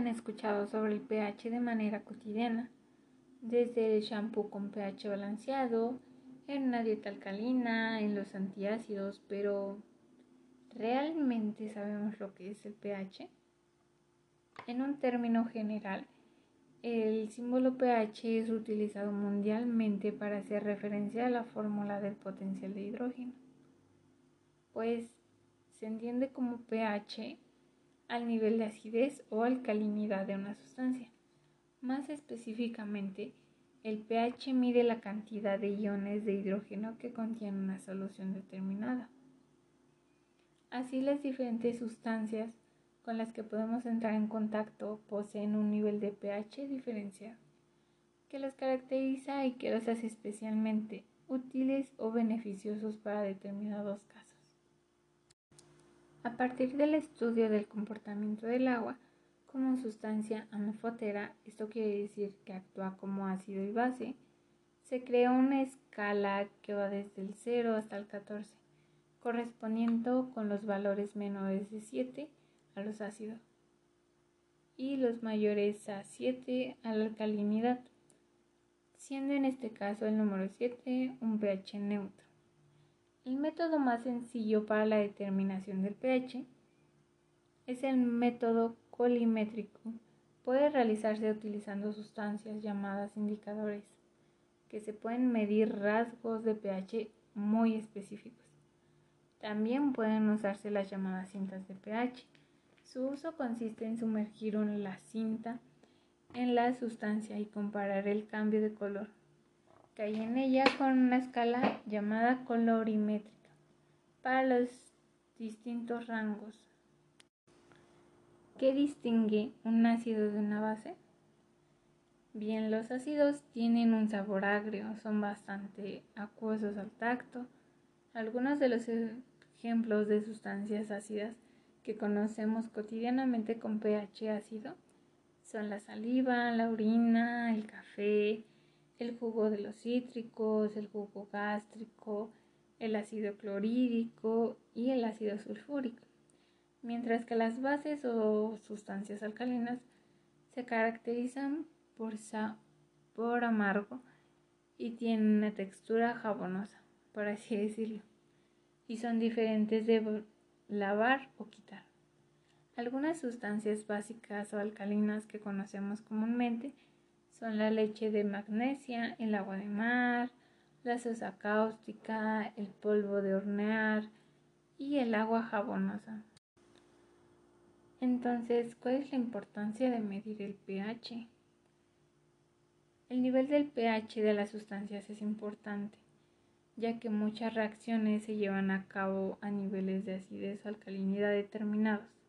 han escuchado sobre el pH de manera cotidiana, desde el shampoo con pH balanceado, en una dieta alcalina, en los antiácidos, pero ¿realmente sabemos lo que es el pH? En un término general, el símbolo pH es utilizado mundialmente para hacer referencia a la fórmula del potencial de hidrógeno, pues se entiende como pH al nivel de acidez o alcalinidad de una sustancia. Más específicamente, el pH mide la cantidad de iones de hidrógeno que contiene una solución determinada. Así las diferentes sustancias con las que podemos entrar en contacto poseen un nivel de pH diferenciado, que las caracteriza y que los hace especialmente útiles o beneficiosos para determinados casos. A partir del estudio del comportamiento del agua como sustancia anofotera, esto quiere decir que actúa como ácido y base, se crea una escala que va desde el 0 hasta el 14, correspondiendo con los valores menores de 7 a los ácidos y los mayores a 7 a la alcalinidad, siendo en este caso el número 7 un pH neutro. El método más sencillo para la determinación del pH es el método colimétrico. Puede realizarse utilizando sustancias llamadas indicadores, que se pueden medir rasgos de pH muy específicos. También pueden usarse las llamadas cintas de pH. Su uso consiste en sumergir la cinta en la sustancia y comparar el cambio de color hay en ella con una escala llamada colorimétrica para los distintos rangos. ¿Qué distingue un ácido de una base? Bien, los ácidos tienen un sabor agrio, son bastante acuosos al tacto. Algunos de los ejemplos de sustancias ácidas que conocemos cotidianamente con pH ácido son la saliva, la orina, el café, el jugo de los cítricos, el jugo gástrico, el ácido clorhídrico y el ácido sulfúrico, mientras que las bases o sustancias alcalinas se caracterizan por sabor amargo y tienen una textura jabonosa, por así decirlo, y son diferentes de lavar o quitar. Algunas sustancias básicas o alcalinas que conocemos comúnmente son la leche de magnesia, el agua de mar, la sosa cáustica, el polvo de hornear y el agua jabonosa. Entonces, ¿cuál es la importancia de medir el pH? El nivel del pH de las sustancias es importante, ya que muchas reacciones se llevan a cabo a niveles de acidez o alcalinidad determinados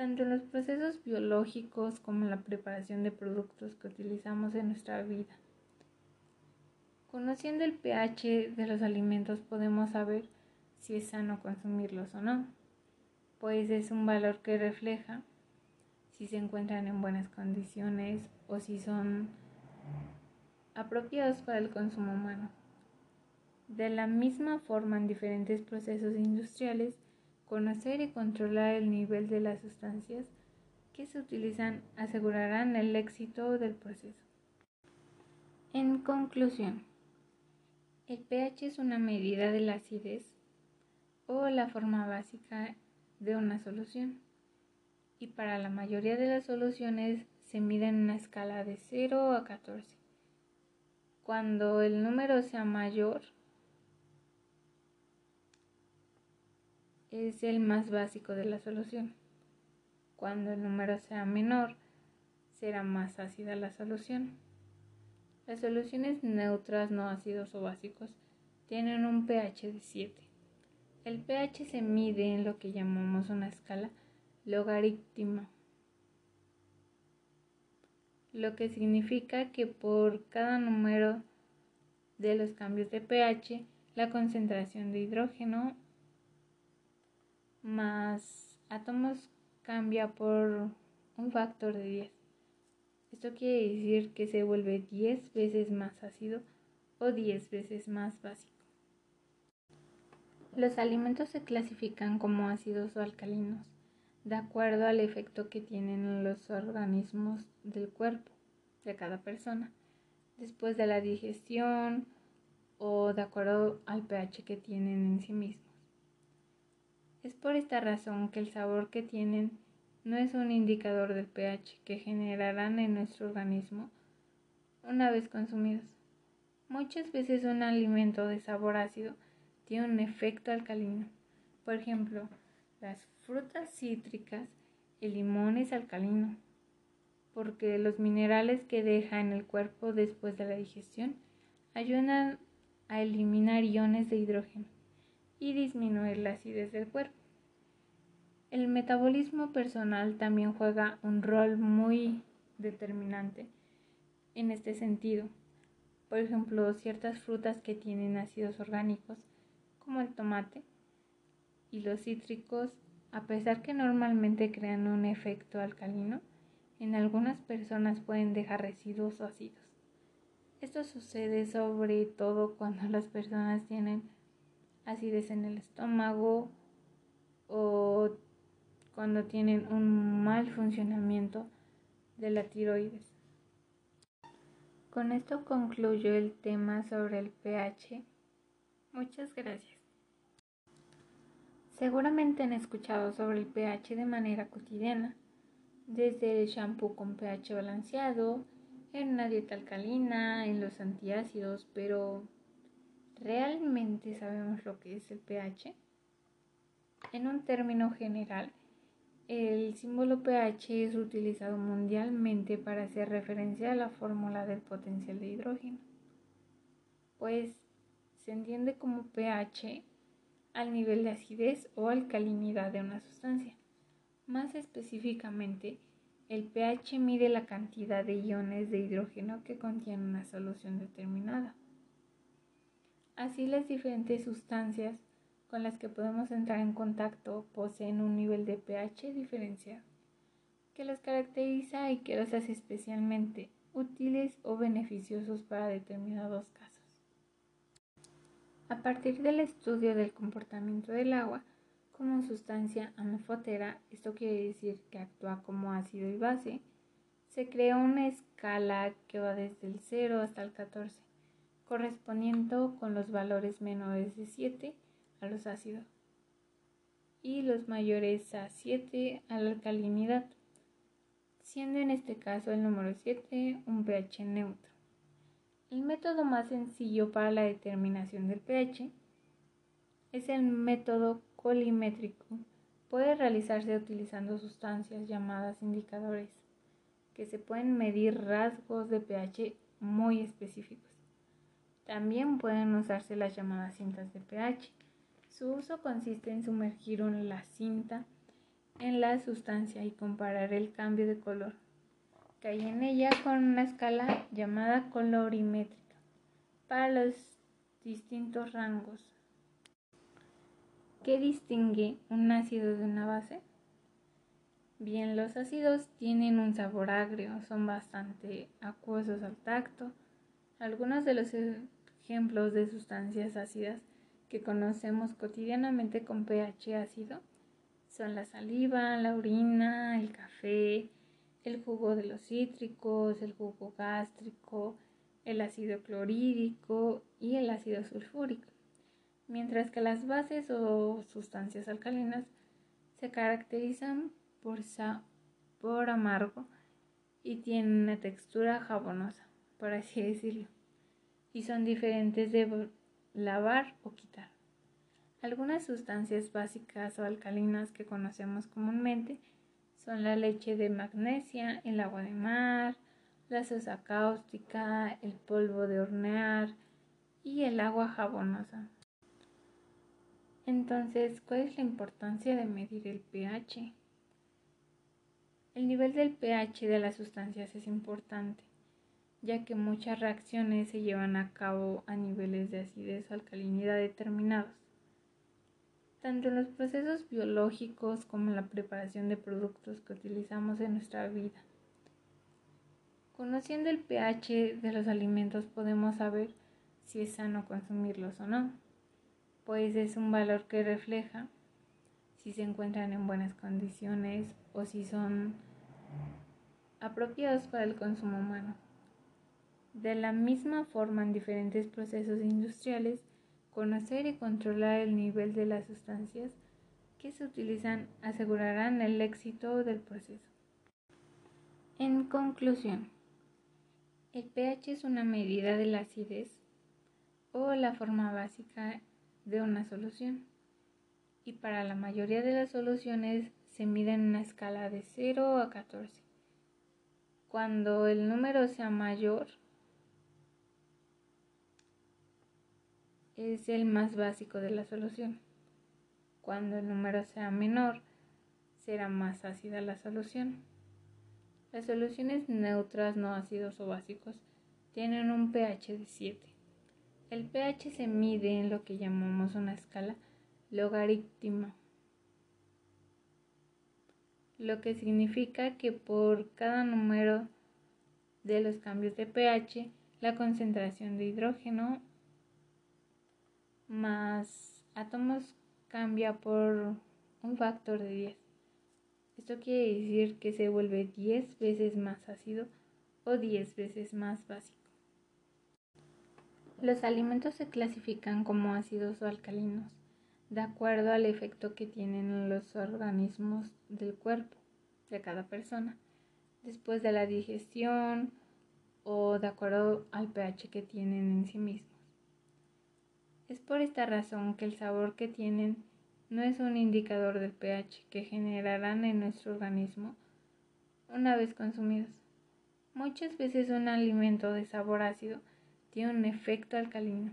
tanto en los procesos biológicos como en la preparación de productos que utilizamos en nuestra vida. Conociendo el pH de los alimentos podemos saber si es sano consumirlos o no, pues es un valor que refleja si se encuentran en buenas condiciones o si son apropiados para el consumo humano. De la misma forma, en diferentes procesos industriales, Conocer y controlar el nivel de las sustancias que se utilizan asegurarán el éxito del proceso. En conclusión, el pH es una medida de la acidez o la forma básica de una solución y para la mayoría de las soluciones se mide en una escala de 0 a 14. Cuando el número sea mayor, es el más básico de la solución. Cuando el número sea menor, será más ácida la solución. Las soluciones neutras, no ácidos o básicos, tienen un pH de 7. El pH se mide en lo que llamamos una escala logarítmica, lo que significa que por cada número de los cambios de pH, la concentración de hidrógeno más átomos cambia por un factor de 10. Esto quiere decir que se vuelve 10 veces más ácido o 10 veces más básico. Los alimentos se clasifican como ácidos o alcalinos de acuerdo al efecto que tienen en los organismos del cuerpo de cada persona, después de la digestión o de acuerdo al pH que tienen en sí mismos. Es por esta razón que el sabor que tienen no es un indicador del pH que generarán en nuestro organismo una vez consumidos. Muchas veces un alimento de sabor ácido tiene un efecto alcalino. Por ejemplo, las frutas cítricas, el limón es alcalino, porque los minerales que deja en el cuerpo después de la digestión ayudan a eliminar iones de hidrógeno y disminuir la acidez del cuerpo. El metabolismo personal también juega un rol muy determinante en este sentido. Por ejemplo, ciertas frutas que tienen ácidos orgánicos, como el tomate, y los cítricos, a pesar que normalmente crean un efecto alcalino, en algunas personas pueden dejar residuos ácidos. Esto sucede sobre todo cuando las personas tienen acidez en el estómago o cuando tienen un mal funcionamiento de la tiroides. Con esto concluyo el tema sobre el pH. Muchas gracias. Seguramente han escuchado sobre el pH de manera cotidiana, desde el shampoo con pH balanceado, en una dieta alcalina, en los antiácidos, pero ¿realmente sabemos lo que es el pH? En un término general, el símbolo pH es utilizado mundialmente para hacer referencia a la fórmula del potencial de hidrógeno, pues se entiende como pH al nivel de acidez o alcalinidad de una sustancia. Más específicamente, el pH mide la cantidad de iones de hidrógeno que contiene una solución determinada. Así las diferentes sustancias con las que podemos entrar en contacto poseen un nivel de pH diferenciado, que los caracteriza y que los hace especialmente útiles o beneficiosos para determinados casos. A partir del estudio del comportamiento del agua como sustancia amefotera, esto quiere decir que actúa como ácido y base, se creó una escala que va desde el 0 hasta el 14, correspondiendo con los valores menores de 7 a los ácidos y los mayores a 7 a la alcalinidad, siendo en este caso el número 7 un pH neutro. El método más sencillo para la determinación del pH es el método colimétrico. Puede realizarse utilizando sustancias llamadas indicadores, que se pueden medir rasgos de pH muy específicos. También pueden usarse las llamadas cintas de pH, su uso consiste en sumergir la cinta en la sustancia y comparar el cambio de color que hay en ella con una escala llamada colorimétrica para los distintos rangos. ¿Qué distingue un ácido de una base? Bien, los ácidos tienen un sabor agrio, son bastante acuosos al tacto. Algunos de los ejemplos de sustancias ácidas que conocemos cotidianamente con pH ácido son la saliva, la orina, el café, el jugo de los cítricos, el jugo gástrico, el ácido clorhídrico y el ácido sulfúrico, mientras que las bases o sustancias alcalinas se caracterizan por sabor amargo y tienen una textura jabonosa, por así decirlo, y son diferentes de lavar o quitar. Algunas sustancias básicas o alcalinas que conocemos comúnmente son la leche de magnesia, el agua de mar, la sosa cáustica, el polvo de hornear y el agua jabonosa. Entonces, ¿cuál es la importancia de medir el pH? El nivel del pH de las sustancias es importante ya que muchas reacciones se llevan a cabo a niveles de acidez o alcalinidad determinados, tanto en los procesos biológicos como en la preparación de productos que utilizamos en nuestra vida. Conociendo el pH de los alimentos podemos saber si es sano consumirlos o no, pues es un valor que refleja si se encuentran en buenas condiciones o si son apropiados para el consumo humano. De la misma forma, en diferentes procesos industriales, conocer y controlar el nivel de las sustancias que se utilizan asegurarán el éxito del proceso. En conclusión, el pH es una medida de la acidez o la forma básica de una solución y para la mayoría de las soluciones se mide en una escala de 0 a 14. Cuando el número sea mayor, es el más básico de la solución. Cuando el número sea menor, será más ácida la solución. Las soluciones neutras no ácidos o básicos tienen un pH de 7. El pH se mide en lo que llamamos una escala logarítmica, lo que significa que por cada número de los cambios de pH, la concentración de hidrógeno más átomos cambia por un factor de 10. Esto quiere decir que se vuelve 10 veces más ácido o 10 veces más básico. Los alimentos se clasifican como ácidos o alcalinos de acuerdo al efecto que tienen en los organismos del cuerpo de cada persona después de la digestión o de acuerdo al pH que tienen en sí mismos. Es por esta razón que el sabor que tienen no es un indicador del pH que generarán en nuestro organismo una vez consumidos. Muchas veces un alimento de sabor ácido tiene un efecto alcalino.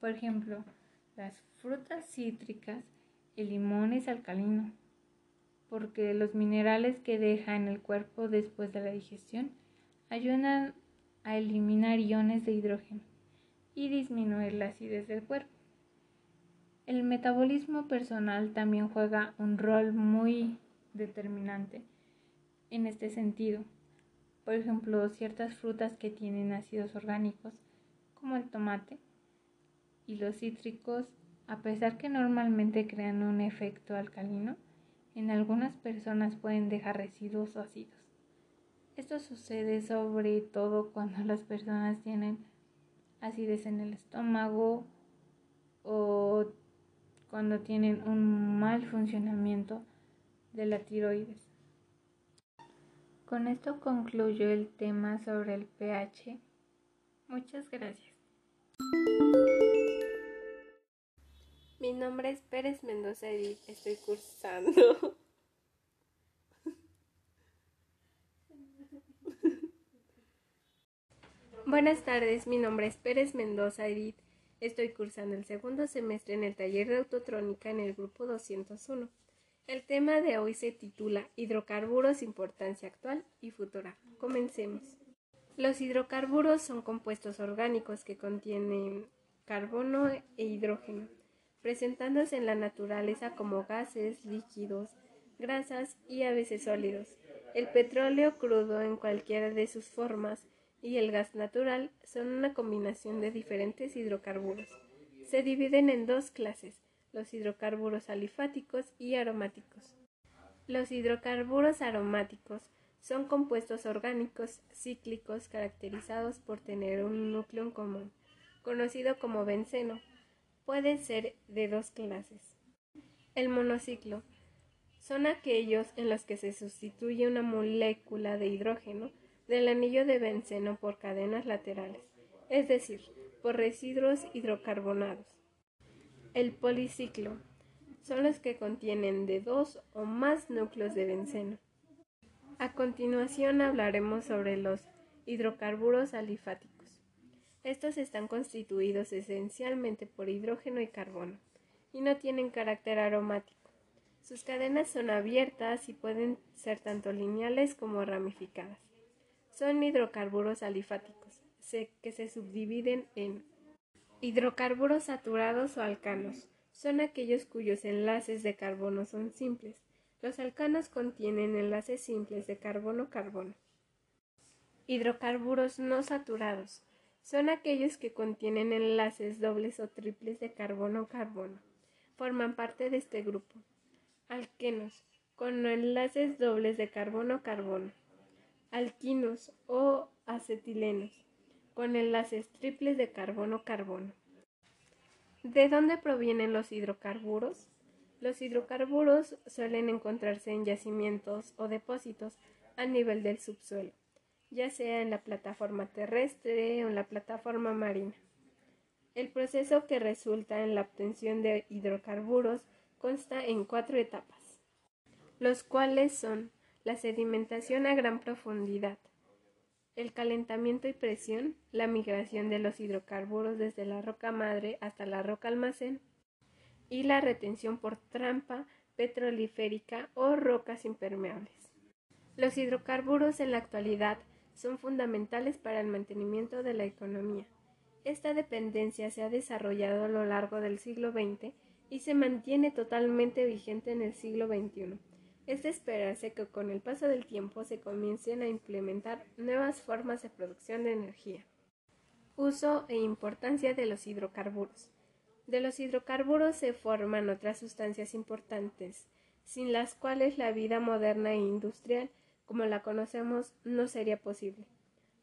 Por ejemplo, las frutas cítricas, el limón es alcalino, porque los minerales que deja en el cuerpo después de la digestión ayudan a eliminar iones de hidrógeno y disminuir la acidez del cuerpo. El metabolismo personal también juega un rol muy determinante en este sentido. Por ejemplo, ciertas frutas que tienen ácidos orgánicos, como el tomate, y los cítricos, a pesar que normalmente crean un efecto alcalino, en algunas personas pueden dejar residuos ácidos. Esto sucede sobre todo cuando las personas tienen acidez en el estómago o cuando tienen un mal funcionamiento de la tiroides. Con esto concluyo el tema sobre el pH. Muchas gracias. Mi nombre es Pérez Mendoza y estoy cursando. Buenas tardes, mi nombre es Pérez Mendoza Edith. Estoy cursando el segundo semestre en el taller de autotrónica en el grupo 201. El tema de hoy se titula Hidrocarburos, importancia actual y futura. Comencemos. Los hidrocarburos son compuestos orgánicos que contienen carbono e hidrógeno, presentándose en la naturaleza como gases, líquidos, grasas y a veces sólidos. El petróleo crudo en cualquiera de sus formas y el gas natural son una combinación de diferentes hidrocarburos. Se dividen en dos clases, los hidrocarburos alifáticos y aromáticos. Los hidrocarburos aromáticos son compuestos orgánicos cíclicos caracterizados por tener un núcleo en común, conocido como benceno. Puede ser de dos clases. El monociclo son aquellos en los que se sustituye una molécula de hidrógeno del anillo de benceno por cadenas laterales, es decir, por residuos hidrocarbonados. El policiclo son los que contienen de dos o más núcleos de benceno. A continuación hablaremos sobre los hidrocarburos alifáticos. Estos están constituidos esencialmente por hidrógeno y carbono y no tienen carácter aromático. Sus cadenas son abiertas y pueden ser tanto lineales como ramificadas son hidrocarburos alifáticos, que se subdividen en hidrocarburos saturados o alcanos. Son aquellos cuyos enlaces de carbono son simples. Los alcanos contienen enlaces simples de carbono-carbono. Hidrocarburos no saturados son aquellos que contienen enlaces dobles o triples de carbono-carbono. Forman parte de este grupo. alquenos con enlaces dobles de carbono-carbono, alquinos o acetilenos con enlaces triples de carbono-carbono. ¿De dónde provienen los hidrocarburos? Los hidrocarburos suelen encontrarse en yacimientos o depósitos a nivel del subsuelo, ya sea en la plataforma terrestre o en la plataforma marina. El proceso que resulta en la obtención de hidrocarburos consta en cuatro etapas, los cuales son la sedimentación a gran profundidad, el calentamiento y presión, la migración de los hidrocarburos desde la roca madre hasta la roca almacén, y la retención por trampa petrolíferica o rocas impermeables. Los hidrocarburos en la actualidad son fundamentales para el mantenimiento de la economía. Esta dependencia se ha desarrollado a lo largo del siglo XX y se mantiene totalmente vigente en el siglo XXI. Es de esperarse que con el paso del tiempo se comiencen a implementar nuevas formas de producción de energía. Uso e importancia de los hidrocarburos. De los hidrocarburos se forman otras sustancias importantes, sin las cuales la vida moderna e industrial, como la conocemos, no sería posible.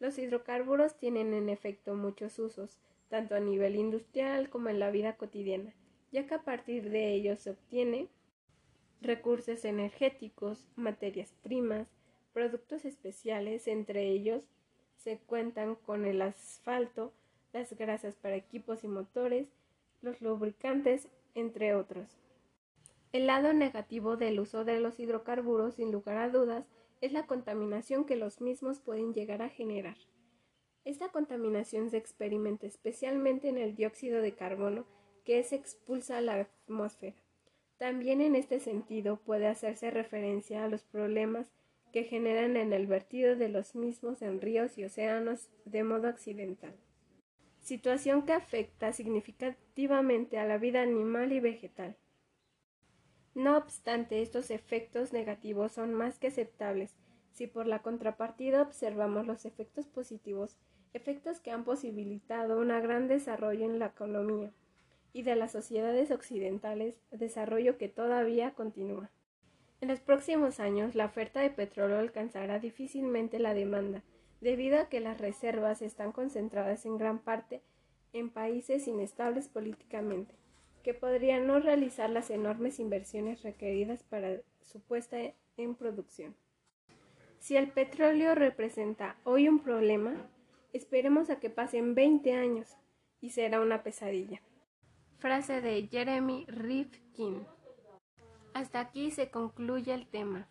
Los hidrocarburos tienen en efecto muchos usos, tanto a nivel industrial como en la vida cotidiana, ya que a partir de ellos se obtiene recursos energéticos, materias primas, productos especiales, entre ellos se cuentan con el asfalto, las grasas para equipos y motores, los lubricantes, entre otros. El lado negativo del uso de los hidrocarburos, sin lugar a dudas, es la contaminación que los mismos pueden llegar a generar. Esta contaminación se experimenta especialmente en el dióxido de carbono que se expulsa a la atmósfera. También en este sentido puede hacerse referencia a los problemas que generan en el vertido de los mismos en ríos y océanos de modo accidental situación que afecta significativamente a la vida animal y vegetal. No obstante, estos efectos negativos son más que aceptables si por la contrapartida observamos los efectos positivos, efectos que han posibilitado un gran desarrollo en la economía y de las sociedades occidentales, desarrollo que todavía continúa. En los próximos años, la oferta de petróleo alcanzará difícilmente la demanda, debido a que las reservas están concentradas en gran parte en países inestables políticamente, que podrían no realizar las enormes inversiones requeridas para su puesta en producción. Si el petróleo representa hoy un problema, esperemos a que pasen 20 años y será una pesadilla. Frase de Jeremy Rifkin. Hasta aquí se concluye el tema.